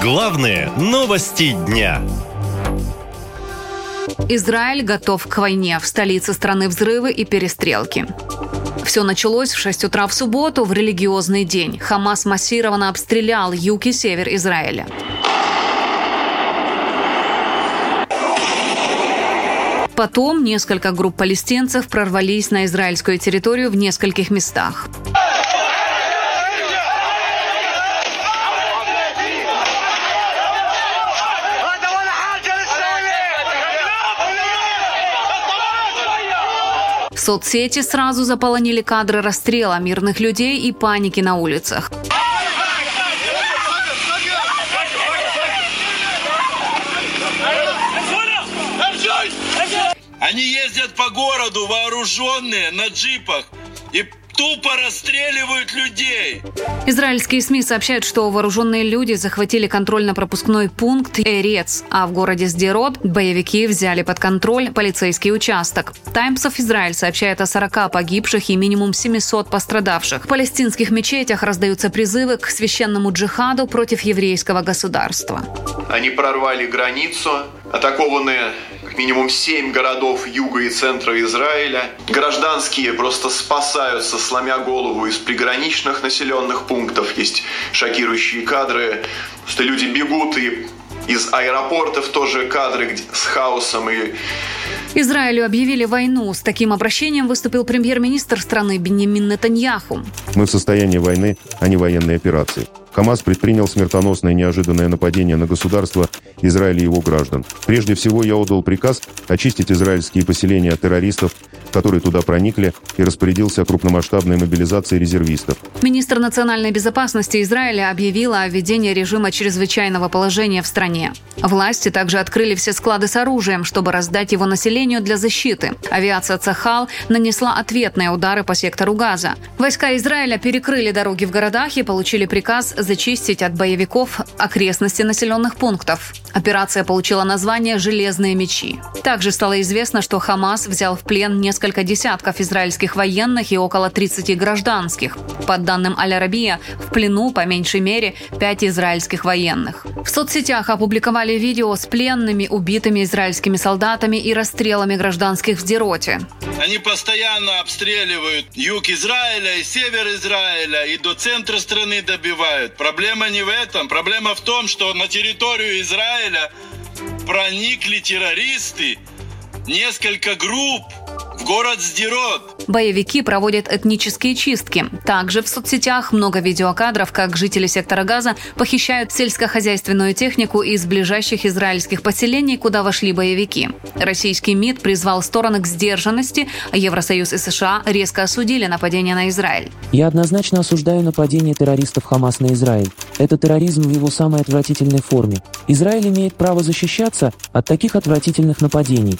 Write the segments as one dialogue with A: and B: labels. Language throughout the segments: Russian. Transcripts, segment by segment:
A: Главные новости дня.
B: Израиль готов к войне. В столице страны взрывы и перестрелки. Все началось в 6 утра в субботу, в религиозный день. Хамас массированно обстрелял юг и север Израиля. Потом несколько групп палестинцев прорвались на израильскую территорию в нескольких местах. Соцсети сразу заполонили кадры расстрела мирных людей и паники на улицах.
C: Они ездят по городу вооруженные на джипах и тупо расстреливают людей.
B: Израильские СМИ сообщают, что вооруженные люди захватили контрольно-пропускной пункт Эрец, а в городе Сдерот боевики взяли под контроль полицейский участок. Таймс of Израиль сообщает о 40 погибших и минимум 700 пострадавших. В палестинских мечетях раздаются призывы к священному джихаду против еврейского государства.
D: Они прорвали границу, атакованные как минимум семь городов юга и центра Израиля. Гражданские просто спасаются, сломя голову из приграничных населенных пунктов. Есть шокирующие кадры, что люди бегут и из аэропортов тоже кадры с хаосом и
B: Израилю объявили войну. С таким обращением выступил премьер-министр страны Бенемин Нетаньяху.
E: Мы в состоянии войны, а не военной операции. Хамас предпринял смертоносное неожиданное нападение на государство Израиля и его граждан. Прежде всего, я отдал приказ очистить израильские поселения от террористов, которые туда проникли, и распорядился о крупномасштабной мобилизации резервистов.
B: Министр национальной безопасности Израиля объявила о введении режима чрезвычайного положения в стране. Власти также открыли все склады с оружием, чтобы раздать его населению для защиты. Авиация Цахал нанесла ответные удары по сектору Газа. Войска Израиля перекрыли дороги в городах и получили приказ зачистить от боевиков окрестности населенных пунктов. Операция получила название «Железные мечи». Также стало известно, что Хамас взял в плен несколько десятков израильских военных и около 30 гражданских. По данным Аль-Арабия, в плену по меньшей мере 5 израильских военных. В соцсетях опубликовали видео с пленными, убитыми израильскими солдатами и расстрелами гражданских в Дероте.
C: Они постоянно обстреливают юг Израиля и север Израиля и до центра страны добивают. Проблема не в этом. Проблема в том, что на территорию Израиля проникли террористы, несколько групп, в город Сдерот.
B: Боевики проводят этнические чистки. Также в соцсетях много видеокадров, как жители сектора Газа похищают сельскохозяйственную технику из ближайших израильских поселений, куда вошли боевики. Российский МИД призвал стороны к сдержанности, а Евросоюз и США резко осудили нападение на Израиль.
F: Я однозначно осуждаю нападение террористов Хамас на Израиль. Это терроризм в его самой отвратительной форме. Израиль имеет право защищаться от таких отвратительных нападений.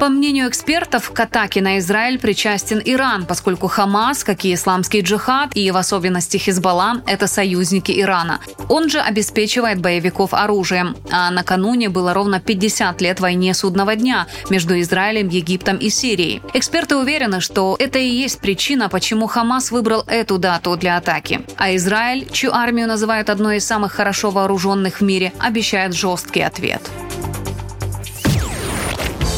B: По мнению экспертов, к атаке на Израиль причастен Иран, поскольку Хамас, как и исламский джихад и в особенности Хизбалла, это союзники Ирана. Он же обеспечивает боевиков оружием. А накануне было ровно 50 лет войне судного дня между Израилем, Египтом и Сирией. Эксперты уверены, что это и есть причина, почему Хамас выбрал эту дату для атаки. А Израиль, чью армию называют одной из самых хорошо вооруженных в мире, обещает жесткий ответ.